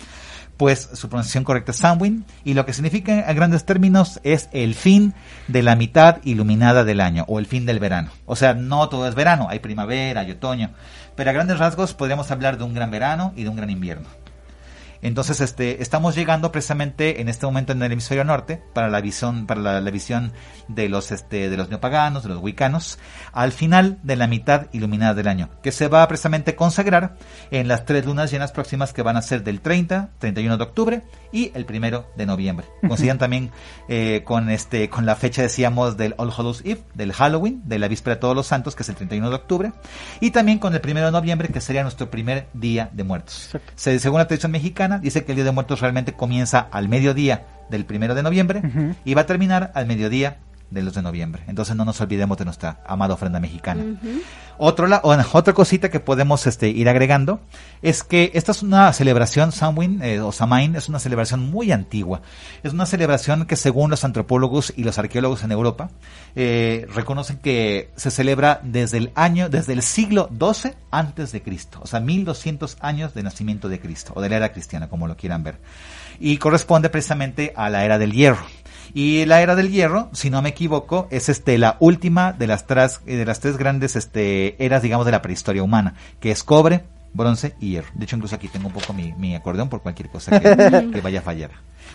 pues su pronunciación correcta es Samhain y lo que significa a grandes términos es el fin de la mitad iluminada del año o el fin del verano. O sea, no todo es verano, hay primavera, hay otoño, pero a grandes rasgos podríamos hablar de un gran verano y de un gran invierno. Entonces, este, estamos llegando precisamente en este momento en el hemisferio norte para la visión, para la, visión de los, este, de los neopaganos, de los wicanos, al final de la mitad iluminada del año, que se va precisamente a consagrar en las tres lunas llenas próximas que van a ser del 30, 31 de octubre y el primero de noviembre. Coincidan también eh, con este, con la fecha decíamos del All Hallows Eve, del Halloween, de la víspera de Todos los Santos, que es el 31 de octubre, y también con el primero de noviembre, que sería nuestro primer día de muertos. según la tradición mexicana, dice que el día de muertos realmente comienza al mediodía del primero de noviembre y va a terminar al mediodía de los de noviembre. Entonces no nos olvidemos de nuestra amada ofrenda mexicana. otra cosita que podemos este, ir agregando es que esta es una celebración, Samhain eh, o Samain, es una celebración muy antigua. Es una celebración que según los antropólogos y los arqueólogos en Europa eh, reconocen que se celebra desde el año, desde el siglo XII antes de Cristo, o sea, 1200 años de nacimiento de Cristo o de la era cristiana, como lo quieran ver. Y corresponde precisamente a la era del hierro. Y la era del hierro, si no me equivoco, es este la última de las tres, de las tres grandes este, eras, digamos, de la prehistoria humana, que es cobre, bronce y hierro. De hecho, incluso aquí tengo un poco mi, mi acordeón por cualquier cosa que, vaya a fallar.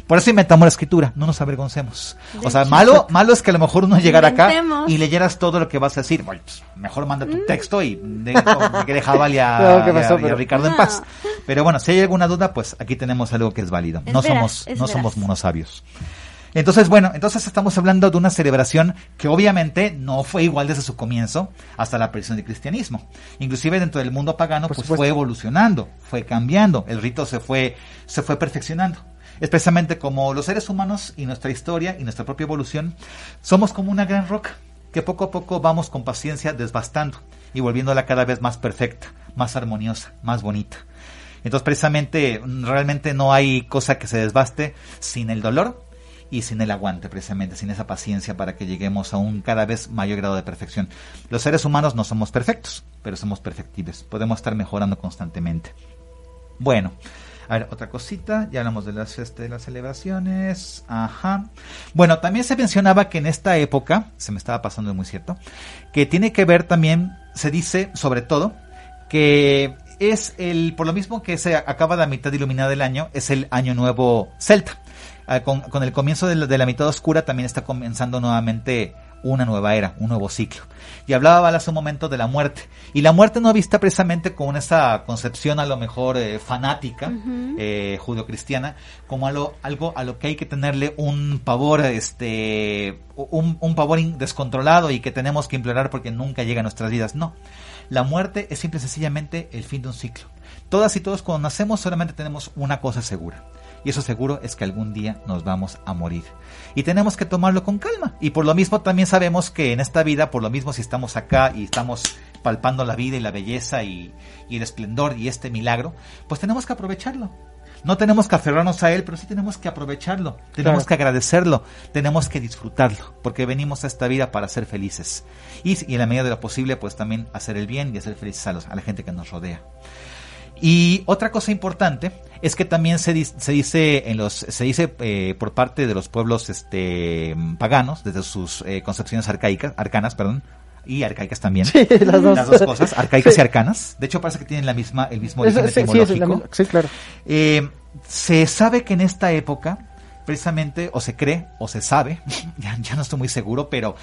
Por eso inventamos la escritura, no nos avergoncemos. o sea, malo, malo es que a lo mejor uno llegara acá y leyeras todo lo que vas a decir. Bueno, pues, mejor manda tu mm. texto y de, que dejaba a, Ricardo en paz. Pero bueno, si hay alguna duda, pues aquí tenemos algo que es válido. no somos, no somos monosabios. Entonces, bueno, entonces estamos hablando de una celebración que obviamente no fue igual desde su comienzo hasta la aparición del cristianismo. Inclusive dentro del mundo pagano pues fue evolucionando, fue cambiando, el rito se fue se fue perfeccionando. Especialmente como los seres humanos y nuestra historia y nuestra propia evolución somos como una gran roca que poco a poco vamos con paciencia desbastando y volviéndola cada vez más perfecta, más armoniosa, más bonita. Entonces precisamente realmente no hay cosa que se desbaste sin el dolor y sin el aguante, precisamente, sin esa paciencia para que lleguemos a un cada vez mayor grado de perfección. Los seres humanos no somos perfectos, pero somos perfectibles. Podemos estar mejorando constantemente. Bueno, a ver, otra cosita, ya hablamos de las, este, de las celebraciones. Ajá. Bueno, también se mencionaba que en esta época, se me estaba pasando muy cierto, que tiene que ver también, se dice sobre todo, que es el, por lo mismo que se acaba la mitad iluminada del año, es el año nuevo celta. Ah, con, el comienzo de la, mitad oscura también está comenzando nuevamente una nueva era, un nuevo ciclo. Y hablaba hace un momento de la muerte. Y la muerte no vista precisamente con esa concepción a lo mejor eh, fanática, eh, judio-cristiana, como algo, algo a lo que hay que tenerle un pavor, este, un, un pavor descontrolado y que tenemos que implorar porque nunca llega a nuestras vidas. No. La muerte es simple y sencillamente el fin de un ciclo. Todas y todos cuando nacemos solamente tenemos una cosa segura y eso seguro es que algún día nos vamos a morir. Y tenemos que tomarlo con calma. Y por lo mismo también sabemos que en esta vida, por lo mismo si estamos acá y estamos palpando la vida y la belleza y, el esplendor y este milagro, pues tenemos que aprovecharlo. No tenemos que aferrarnos a él, pero sí tenemos que aprovecharlo, tenemos que agradecerlo, tenemos que disfrutarlo, porque venimos a esta vida para ser felices. Y, y en la medida de lo posible, pues también hacer el bien y hacer felices a, a la gente que nos rodea. Y otra cosa importante es que también se, se dice en los se dice eh, por parte de los pueblos este paganos desde sus eh, concepciones arcaicas arcanas perdón y arcaicas también. Las, dos. cosas arcaicas y arcanas. De hecho parece que tienen la misma el mismo origen etimológico. sí, claro. Eh, se sabe que en esta época precisamente, o se cree, o se sabe, ya, ya no estoy muy seguro, pero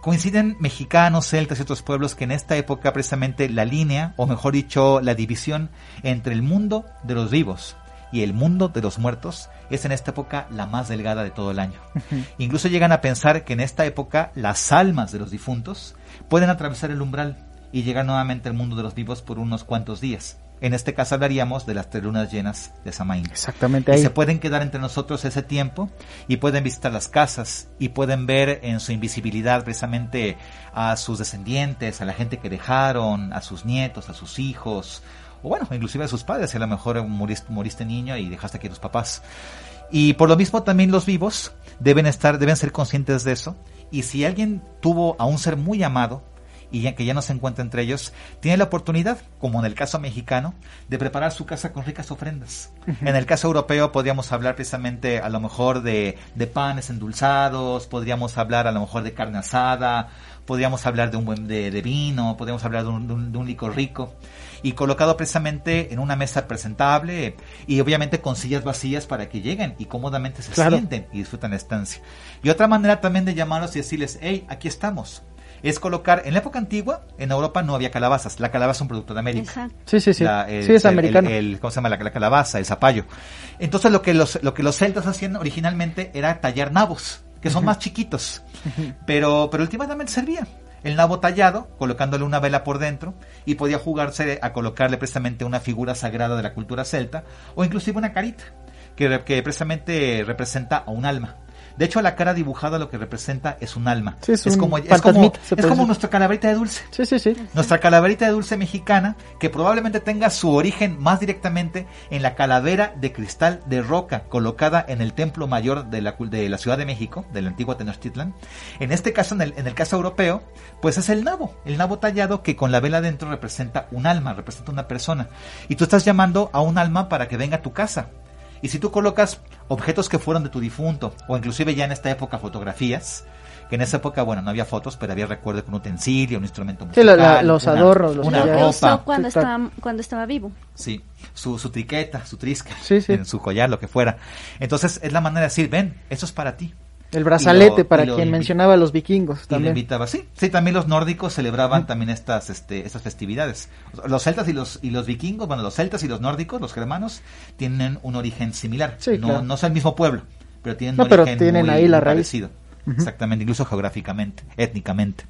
coinciden mexicanos, celtas y otros pueblos que en esta época precisamente la línea, o mejor dicho, la división entre el mundo de los vivos y el mundo de los muertos es en esta época la más delgada de todo el año. Incluso llegan a pensar que en esta época las almas de los difuntos pueden atravesar el umbral y llegar nuevamente al mundo de los vivos por unos cuantos días. En este caso hablaríamos de las tres lunas llenas de Samaín. Exactamente. Y se pueden quedar entre nosotros ese tiempo y pueden visitar las casas y pueden ver en su invisibilidad precisamente a sus descendientes, a la gente que dejaron, a sus nietos, a sus hijos, o bueno, inclusive a sus padres, si a lo mejor moriste, moriste niño y dejaste aquí a tus papás. Y por lo mismo también los vivos deben estar, deben ser conscientes de eso. Y si alguien tuvo a un ser muy amado, y ya que ya no se encuentra entre ellos, tiene la oportunidad, como en el caso mexicano, de preparar su casa con ricas ofrendas. En el caso europeo podríamos hablar precisamente a lo mejor de, de panes endulzados, podríamos hablar a lo mejor de carne asada, podríamos hablar de un buen de, vino, podríamos hablar de un, de un licor rico y colocado precisamente en una mesa presentable y obviamente con sillas vacías para que lleguen y cómodamente se sienten y disfrutan la estancia. Y otra manera también de llamarlos y decirles, hey, aquí estamos. Es colocar, en la época antigua, en Europa no había calabazas. La calabaza es un producto de América. Sí, sí, sí. sí, es americano. El, ¿Cómo se llama? La, la, calabaza, el zapallo. Entonces lo que los, lo que los celtas hacían originalmente era tallar nabos, que son más chiquitos. Pero, pero últimamente servía el nabo tallado, colocándole una vela por dentro, y podía jugarse a colocarle precisamente una figura sagrada de la cultura celta, o inclusive una carita, que, que precisamente representa a un alma. De hecho, la cara dibujada lo que representa es un alma. es, como, es, como, es como nuestra calaverita de dulce. Sí, sí, sí. Nuestra calaverita de dulce mexicana, que probablemente tenga su origen más directamente en la calavera de cristal de roca colocada en el templo mayor de la, de la Ciudad de México, del antiguo Tenochtitlan. En este caso, en el, en el caso europeo, pues es el nabo. El nabo tallado que con la vela dentro representa un alma, representa una persona. Y tú estás llamando a un alma para que venga a tu casa. Y si tú colocas objetos que fueron de tu difunto, o inclusive ya en esta época fotografías, que en esa época, bueno, no había fotos, pero había recuerdo con un utensilio, un instrumento musical. Sí, los adornos, los una ropa. cuando, estaba, cuando estaba vivo. Sí, su, su triqueta, su trisca, su collar, lo que fuera. Entonces es la manera de decir, ven, eso es para ti. El brazalete, para quien mencionaba a los vikingos también. invitaba, sí, sí, también los nórdicos celebraban también estas, este, estas festividades. Los celtas y los, y los vikingos, bueno, los celtas y los nórdicos, los germanos, tienen un origen similar. no, no son el mismo pueblo, pero tienen un origen tienen muy, ahí la parecido. Exactamente, incluso geográficamente, étnicamente.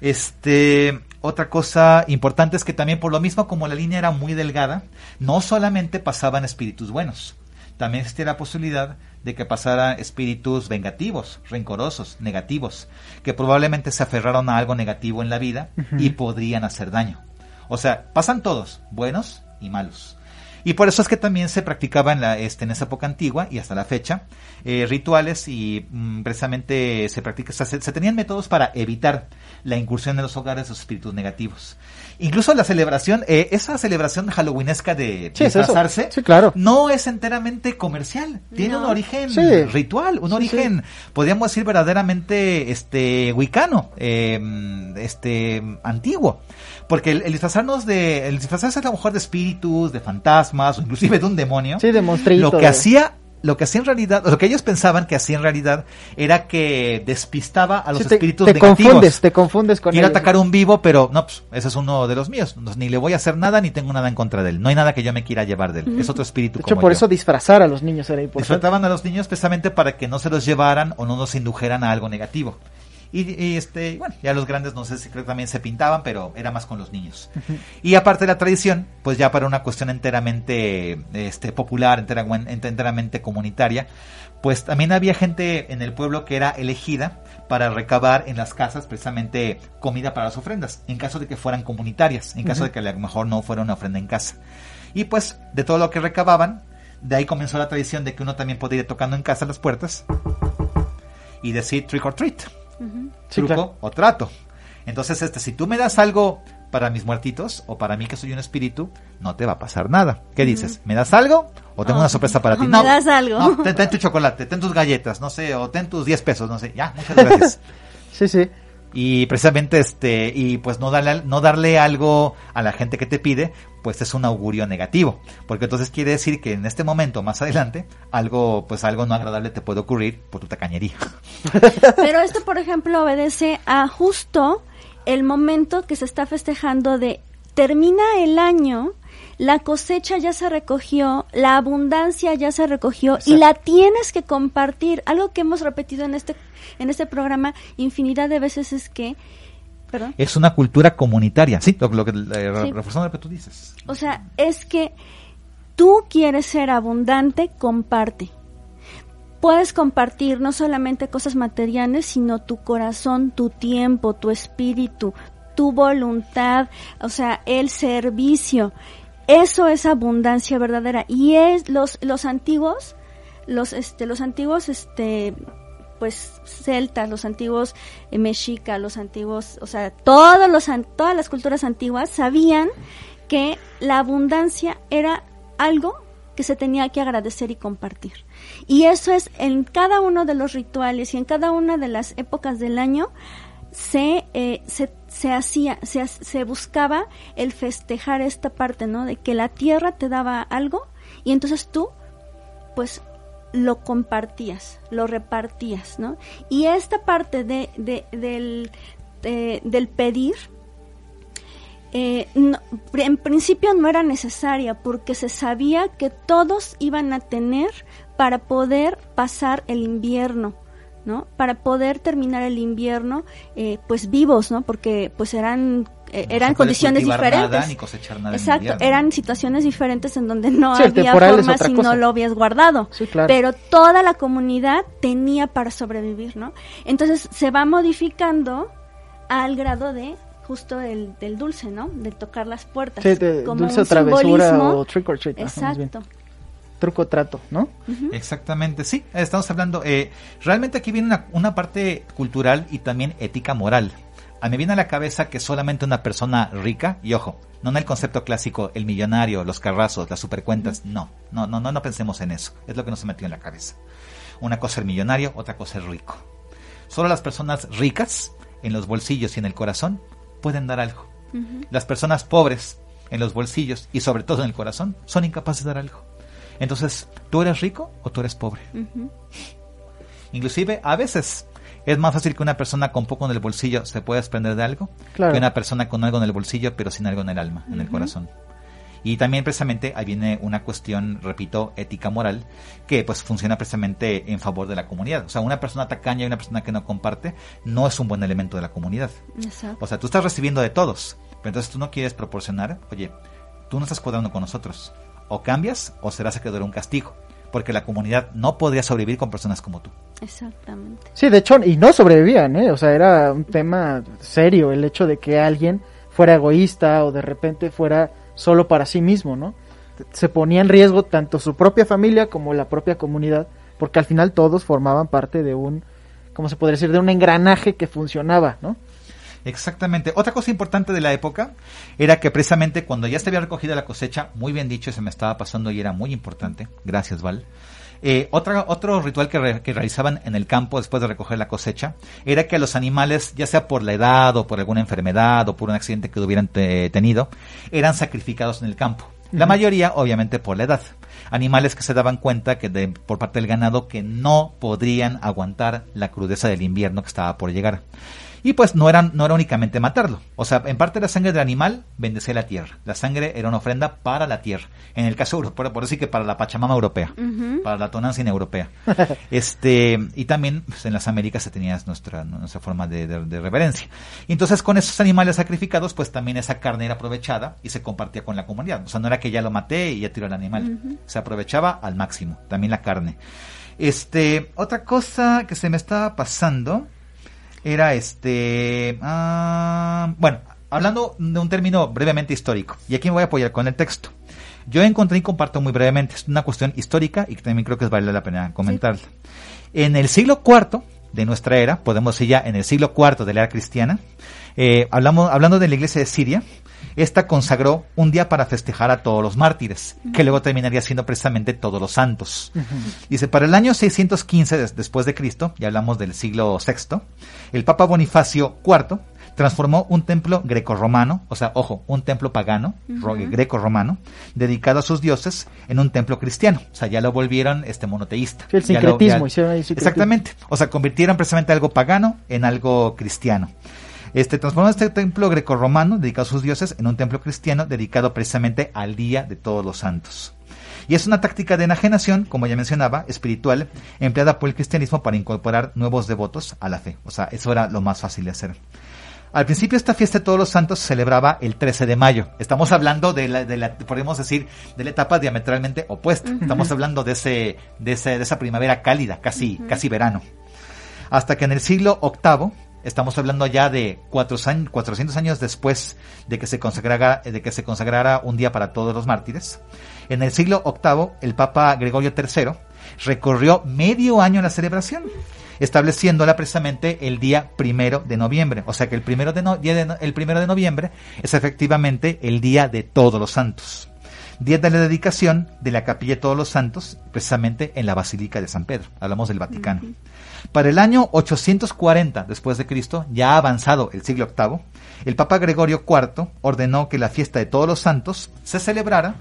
Este, otra cosa importante es que también por lo mismo como la línea era muy delgada, no solamente pasaban espíritus buenos, también existía la posibilidad de que pasaran espíritus vengativos, rencorosos, negativos, que probablemente se aferraron a algo negativo en la vida y podrían hacer daño. O sea, pasan todos, buenos y malos. Y por eso es que también se practicaba en, la, este, en esa época antigua y hasta la fecha eh, rituales y mm, precisamente se practica, se, tenían métodos para evitar la incursión en los hogares de los espíritus negativos. Incluso la celebración, eh, esa celebración halloweenesca de disfrazarse, claro. no es enteramente comercial. Tiene un origen ritual, un origen, podríamos decir, verdaderamente este wicano, em, este antiguo. Porque el, disfrazarnos de, el disfrazarse a lo mejor de espíritus, de fantasmas, o inclusive de un demonio, sí, de lo que hacía lo que hacía en realidad, lo que ellos pensaban que hacía en realidad era que despistaba a los espíritus te negativos. Confundes, te confundes con Quiero atacar un vivo, pero no, pues, ese es uno de los míos. Ni le voy a hacer nada, ni tengo nada en contra de él. No hay nada que yo me quiera llevar de él. Es otro espíritu. De hecho, por eso disfrazar a los niños era importante. Disfrazaban a los niños precisamente para que no se los llevaran o no nos indujeran a algo negativo. Y, este, bueno, ya los grandes no sé si creo que también se pintaban, pero era más con los niños. Y aparte de la tradición, pues ya para una cuestión enteramente este, popular, enteramente comunitaria, pues también había gente en el pueblo que era elegida para recabar en las casas precisamente comida para las ofrendas, en caso de que fueran comunitarias, en caso de que a lo mejor no fuera una ofrenda en casa. Y pues de todo lo que recababan, de ahí comenzó la tradición de que uno también podía ir tocando en casa las puertas y decir trick or treat truco o trato. Entonces, este, si tú me das algo para mis muertitos o para mí que soy un espíritu, no te va a pasar nada. ¿Qué dices? ¿Me das algo o tengo una sorpresa para ti? No, me das algo. ten, tu chocolate, ten tus galletas, no sé, o ten tus 10 pesos, no sé. Ya, muchas gracias. sí, sí. Y precisamente este, y pues no darle, no darle algo a la gente que te pide, pues es un augurio negativo. Porque entonces quiere decir que en este momento, más adelante, algo, pues algo no agradable te puede ocurrir por tu tacañería. Pero esto, por ejemplo, obedece a justo el momento que se está festejando de termina el año, la cosecha ya se recogió, la abundancia ya se recogió y la tienes que compartir. Algo que hemos repetido en este en este programa infinidad de veces es que ¿Perdón? Es una cultura comunitaria, sí, lo, que eh, lo que tú dices. O sea, es que tú quieres ser abundante, comparte. Puedes compartir no solamente cosas materiales, sino tu corazón, tu tiempo, tu espíritu, tu voluntad, o sea, el servicio. Eso es abundancia verdadera y es los los antiguos los este los antiguos este pues celtas, los antiguos eh, mexicas, los antiguos, o sea, todos los todas las culturas antiguas sabían que la abundancia era algo que se tenía que agradecer y compartir. Y eso es en cada uno de los rituales y en cada una de las épocas del año se, eh, se, se, hacía, se, se buscaba el festejar esta parte, ¿no? De que la tierra te daba algo y entonces tú, pues, lo compartías, lo repartías, ¿no? Y esta parte de, del, del pedir, eh, en principio no era necesaria porque se sabía que todos iban a tener para poder pasar el invierno. ¿No? Para poder terminar el invierno, eh, pues vivos, ¿no? Porque pues eran eh, eran condiciones diferentes. Exacto, eran situaciones diferentes en donde no había forma si no lo habías guardado. Pero toda la comunidad tenía para sobrevivir, ¿no? Entonces se va modificando al grado de justo el, del dulce, ¿no? De tocar las puertas. como dulce un travesura o trick or treat. Exacto truco trato, ¿no? Exactamente, sí, estamos hablando, eh, realmente aquí viene una, una, parte cultural y también ética moral. A mí me viene a la cabeza que solamente una persona rica, y ojo, no en el concepto clásico, el millonario, los carrazos, las supercuentas, no, no, no, no, no pensemos en eso, es lo que nos se metió en la cabeza. Una cosa es el millonario, otra cosa es rico. Solo las personas ricas, en los bolsillos y en el corazón, pueden dar algo. Las personas pobres, en los bolsillos y sobre todo en el corazón, son incapaces de dar algo. Entonces, ¿tú eres rico o tú eres pobre? Inclusive, a veces es más fácil que una persona con poco en el bolsillo se pueda desprender de algo que una persona con algo en el bolsillo pero sin algo en el alma, en el corazón. Y también precisamente ahí viene una cuestión, repito, ética moral, que pues funciona precisamente en favor de la comunidad. O sea, una persona tacaña y una persona que no comparte no es un buen elemento de la comunidad. O sea, tú estás recibiendo de todos, pero entonces tú no quieres proporcionar, oye, tú no estás cuadrando con nosotros o cambias o serás acreedor un castigo, porque la comunidad no podría sobrevivir con personas como tú. Exactamente. Sí, de hecho, y no sobrevivían, ¿eh? O sea, era un tema serio el hecho de que alguien fuera egoísta o de repente fuera solo para sí mismo, ¿no? Se ponía en riesgo tanto su propia familia como la propia comunidad, porque al final todos formaban parte de un, ¿cómo se podría decir?, de un engranaje que funcionaba, ¿no? Exactamente. Otra cosa importante de la época era que precisamente cuando ya se había recogida la cosecha, muy bien dicho, se me estaba pasando y era muy importante. Gracias, Val. Eh, otra, otro ritual que, realizaban en el campo después de recoger la cosecha era que a los animales, ya sea por la edad o por alguna enfermedad o por un accidente que hubieran tenido, eran sacrificados en el campo. La mayoría, obviamente, por la edad. Animales que se daban cuenta que por parte del ganado que no podrían aguantar la crudeza del invierno que estaba por llegar. Y pues no, eran, no era únicamente matarlo. O sea, en parte la sangre del animal bendecía la tierra. La sangre era una ofrenda para la tierra. En el caso europeo, por decir que para la Pachamama europea, para la Tonancina europea. este Y también pues, en las Américas se tenía nuestra, nuestra forma de, reverencia. Y entonces con esos animales sacrificados, pues también esa carne era aprovechada y se compartía con la comunidad. O sea, no era que ya lo maté y ya tiró el animal. Se aprovechaba al máximo, también la carne. Este, otra cosa que se me estaba pasando era este... Ah, bueno, hablando de un término brevemente histórico, y aquí me voy a apoyar con el texto. Yo encontré y comparto muy brevemente, es una cuestión histórica y que también creo que es vale la pena comentarla. En el siglo IV de nuestra era, podemos decir ya en el siglo IV de la era cristiana, eh, hablamos, hablando de la iglesia de Siria, esta consagró un día para festejar a todos los mártires, que luego terminaría siendo precisamente todos los santos. Dice, para el año 615 después de Cristo, ya hablamos del siglo VI, el Papa Bonifacio IV transformó un templo greco-romano, o sea, ojo, un templo pagano, greco-romano, dedicado a sus dioses, en un templo cristiano. O sea, ya lo volvieron este monoteísta. el sincretismo. Exactamente. O sea, convirtieron precisamente algo pagano en algo cristiano. Este transformó este templo greco-romano dedicado a sus dioses en un templo cristiano dedicado precisamente al Día de Todos los Santos. Y es una táctica de enajenación, como ya mencionaba, espiritual, empleada por el cristianismo para incorporar nuevos devotos a la fe. O sea, eso era lo más fácil de hacer. Al principio esta fiesta de todos los santos se celebraba el 13 de mayo. Estamos hablando de la, de la podemos decir, de la etapa diametralmente opuesta. Estamos hablando de ese, de ese, de esa primavera cálida, casi, casi verano. Hasta que en el siglo VIII, estamos hablando ya de 400 años después de que se consagrara, de que se consagrara un día para todos los mártires. En el siglo VIII, el Papa Gregorio III recorrió medio año la celebración estableciéndola precisamente el día primero de noviembre. O sea que el primero de, el primero de noviembre es efectivamente el día de todos los santos. Día de la dedicación de la capilla de todos los santos, precisamente en la Basílica de San Pedro. Hablamos del Vaticano. Para el año 840 después de Cristo, ya avanzado el siglo VIII, el Papa Gregorio IV ordenó que la fiesta de todos los santos se celebrara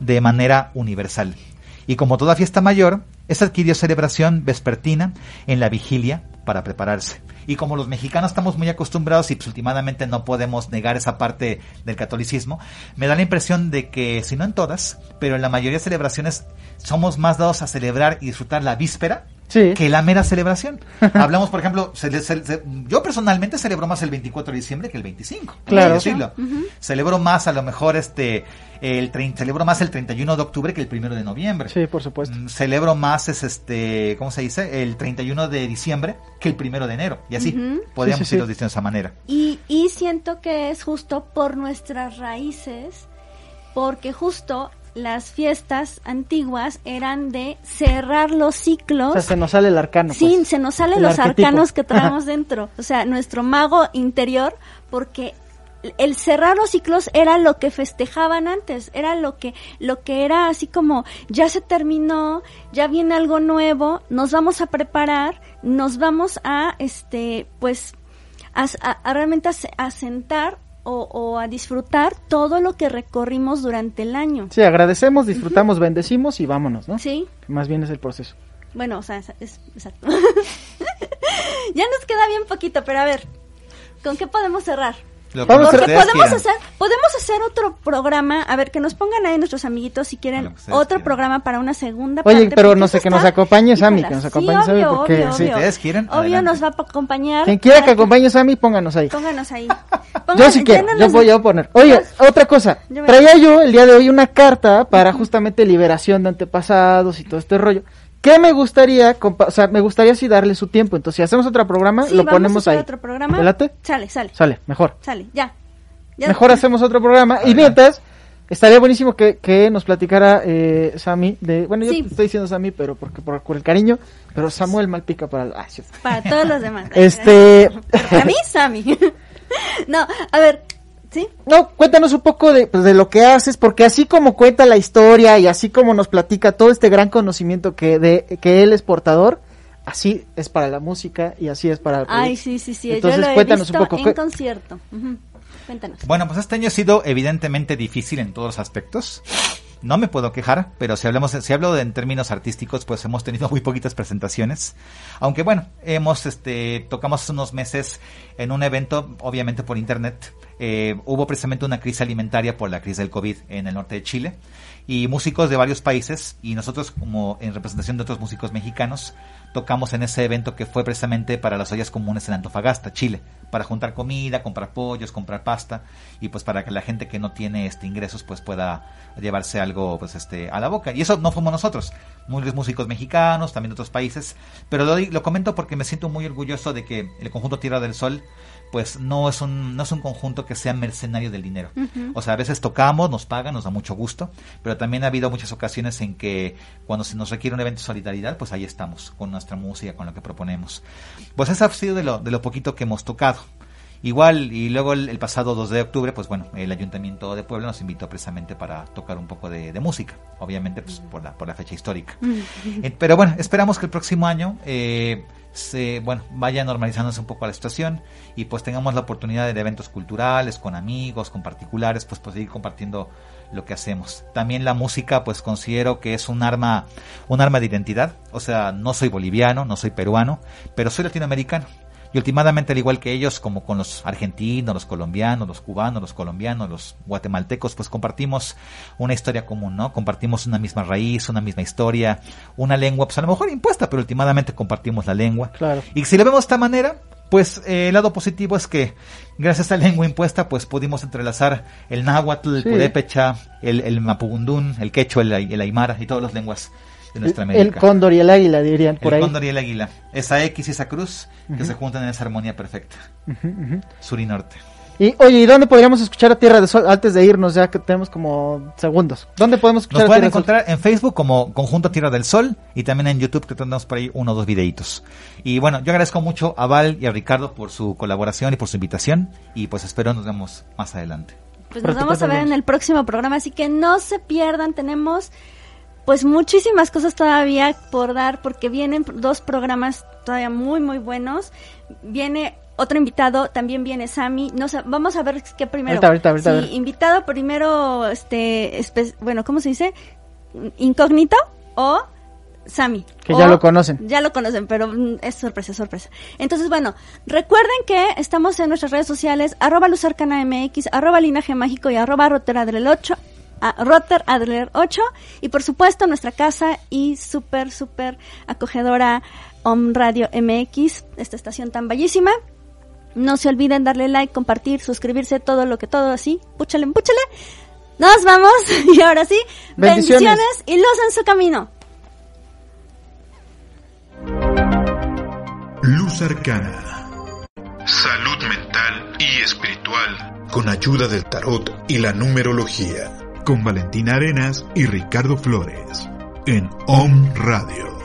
de manera universal. Y como toda fiesta mayor, esa adquirió celebración vespertina en la vigilia para prepararse. Y como los mexicanos estamos muy acostumbrados y pues últimamente no podemos negar esa parte del catolicismo, me da la impresión de que, si no en todas, pero en la mayoría de celebraciones somos más dados a celebrar y disfrutar la víspera que la mera celebración. Hablamos, por ejemplo, yo personalmente celebro más el 24 de diciembre que el 25. Claro. Celebro más a lo mejor este el celebro más el 31 de octubre que el 1 de noviembre. Sí, por supuesto. Mm, celebro más es este, ¿cómo se dice? El 31 de diciembre que el 1 de enero. Y así podríamos irlo diciendo de esa manera. Y, y siento que es justo por nuestras raíces, porque justo las fiestas antiguas eran de cerrar los ciclos. O sea, se nos sale el arcano. Sí, pues. se nos salen los arcanos que traemos dentro. O sea, nuestro mago interior, porque el cerrar los ciclos era lo que festejaban antes, era lo que, lo que era así como, ya se terminó, ya viene algo nuevo, nos vamos a preparar, nos vamos a, este, pues, a, realmente a, sentar o, a disfrutar todo lo que recorrimos durante el año. Sí, agradecemos, disfrutamos, bendecimos y vámonos, ¿no? Sí. Más bien es el proceso. Bueno, o sea, es, exacto. ya nos queda bien poquito, pero a ver, ¿con qué podemos cerrar? Podemos hacer, podemos hacer otro programa, a ver, que nos pongan ahí nuestros amiguitos si quieren otro programa para una segunda Oye, pero no sé, que nos acompañe Sammy, que nos acompañe Sammy, porque si ustedes quieren, obvio nos va a acompañar. Quien quiera que, acompañe Sammy, pónganos ahí. Pónganos ahí. yo sí quiero, yo voy a poner. Oye, otra cosa, traía yo el día de hoy una carta para justamente liberación de antepasados y todo este rollo. ¿Qué me gustaría? O sea, me gustaría así darle su tiempo. Entonces, si hacemos otro programa, lo ponemos ahí. otro programa. Sale, sale. Sale, mejor. Sale, ya. Mejor hacemos otro programa. Y mientras, estaría buenísimo que, que nos platicara eh, Sammy de... Bueno, yo estoy diciendo Sammy, pero porque por, el cariño. Pero Samuel Malpica para... Ah, para todos los demás. este... Para mí, Sammy. no, a ver, ¿Sí? No, cuéntanos un poco de, pues, de, lo que haces, porque así como cuenta la historia y así como nos platica todo este gran conocimiento que, de, que él es portador, así es para la música y así es para el Ay, sí, sí, sí. Entonces, Yo lo he cuéntanos visto un poco. En concierto. Cuéntanos. Bueno, pues este año ha sido evidentemente difícil en todos los aspectos no me puedo quejar, pero si hablamos, si hablo de, en términos artísticos, pues hemos tenido muy poquitas presentaciones. Aunque bueno, hemos, este, tocamos hace unos meses en un evento, obviamente por internet. Eh, hubo precisamente una crisis alimentaria por la crisis del COVID en el norte de Chile y músicos de varios países y nosotros como en representación de otros músicos mexicanos tocamos en ese evento que fue precisamente para las ollas comunes en Antofagasta, Chile, para juntar comida, comprar pollos, comprar pasta y pues para que la gente que no tiene este ingresos pues pueda llevarse algo pues este a la boca. Y eso no fuimos nosotros, muchos músicos mexicanos, también de otros países, pero lo, lo comento porque me siento muy orgulloso de que el conjunto Tierra del Sol pues no es un no es un conjunto que sea mercenario del dinero. O sea, a veces tocamos, nos pagan, nos da mucho gusto, pero también ha habido muchas ocasiones en que cuando se nos requiere un evento de solidaridad, pues ahí estamos con nuestra música, con lo que proponemos. Pues eso ha sido de lo de lo poquito que hemos tocado. Igual, y luego el, pasado 2 de octubre, pues bueno, el Ayuntamiento de Puebla nos invitó precisamente para tocar un poco de, música, obviamente pues por la, por la fecha histórica. Eh, pero bueno, esperamos que el próximo año eh, se, bueno, vaya normalizándose un poco la situación y pues tengamos la oportunidad de eventos culturales, con amigos, con particulares, pues, pues seguir compartiendo lo que hacemos. También la música, pues considero que es un arma, un arma de identidad. O sea, no soy boliviano, no soy peruano, pero soy latinoamericano. Y últimamente, al igual que ellos, como con los argentinos, los colombianos, los cubanos, los colombianos, los guatemaltecos, pues compartimos una historia común, ¿no? Compartimos una misma raíz, una misma historia, una lengua, pues a lo mejor impuesta, pero últimamente compartimos la lengua. Claro. Y si lo vemos de esta manera, pues eh, el lado positivo es que gracias a la lengua impuesta, pues pudimos entrelazar el náhuatl, el purépecha, el, el mapudungún, el quechua, el, el aymara y todas las lenguas de nuestra América. El cóndor y el águila, dirían por ahí. El cóndor y el águila. Esa X y esa cruz que se juntan en esa armonía perfecta. Sur y norte. Y oye, ¿y dónde podríamos escuchar a Tierra de Sol antes de irnos, ya que tenemos como segundos? ¿Dónde podemos escuchar Nos pueden encontrar en Facebook como Conjunto Tierra del Sol y también en YouTube que tenemos por ahí uno o dos videitos. Y bueno, yo agradezco mucho a Val y a Ricardo por su colaboración y por su invitación y pues espero nos vemos más adelante. Pues nos vamos a ver en el próximo programa, así que no se pierdan, tenemos pues muchísimas cosas todavía por dar porque vienen dos programas todavía muy muy buenos. Viene otro invitado, también viene Sammy. No vamos a ver qué primero. Ahorita, ahorita, invitado primero este bueno, ¿cómo se dice? Incógnito o Sammy. Que ya lo conocen. Ya lo conocen, pero mm, es sorpresa, sorpresa. Entonces, bueno, recuerden que estamos en nuestras redes sociales, arroba MX, arroba linaje mágico y arroba del 8 a Rotter Adler 8 y por supuesto nuestra casa y súper, súper acogedora Om Radio MX, esta estación tan bellísima. No se olviden darle like, compartir, suscribirse, todo lo que todo así. Púchale, púchale. Nos vamos y ahora sí, bendiciones, y luz en su camino. Luz Arcana. Salud mental y espiritual con ayuda del tarot y la numerología con Valentina Arenas y Ricardo Flores en OM Radio.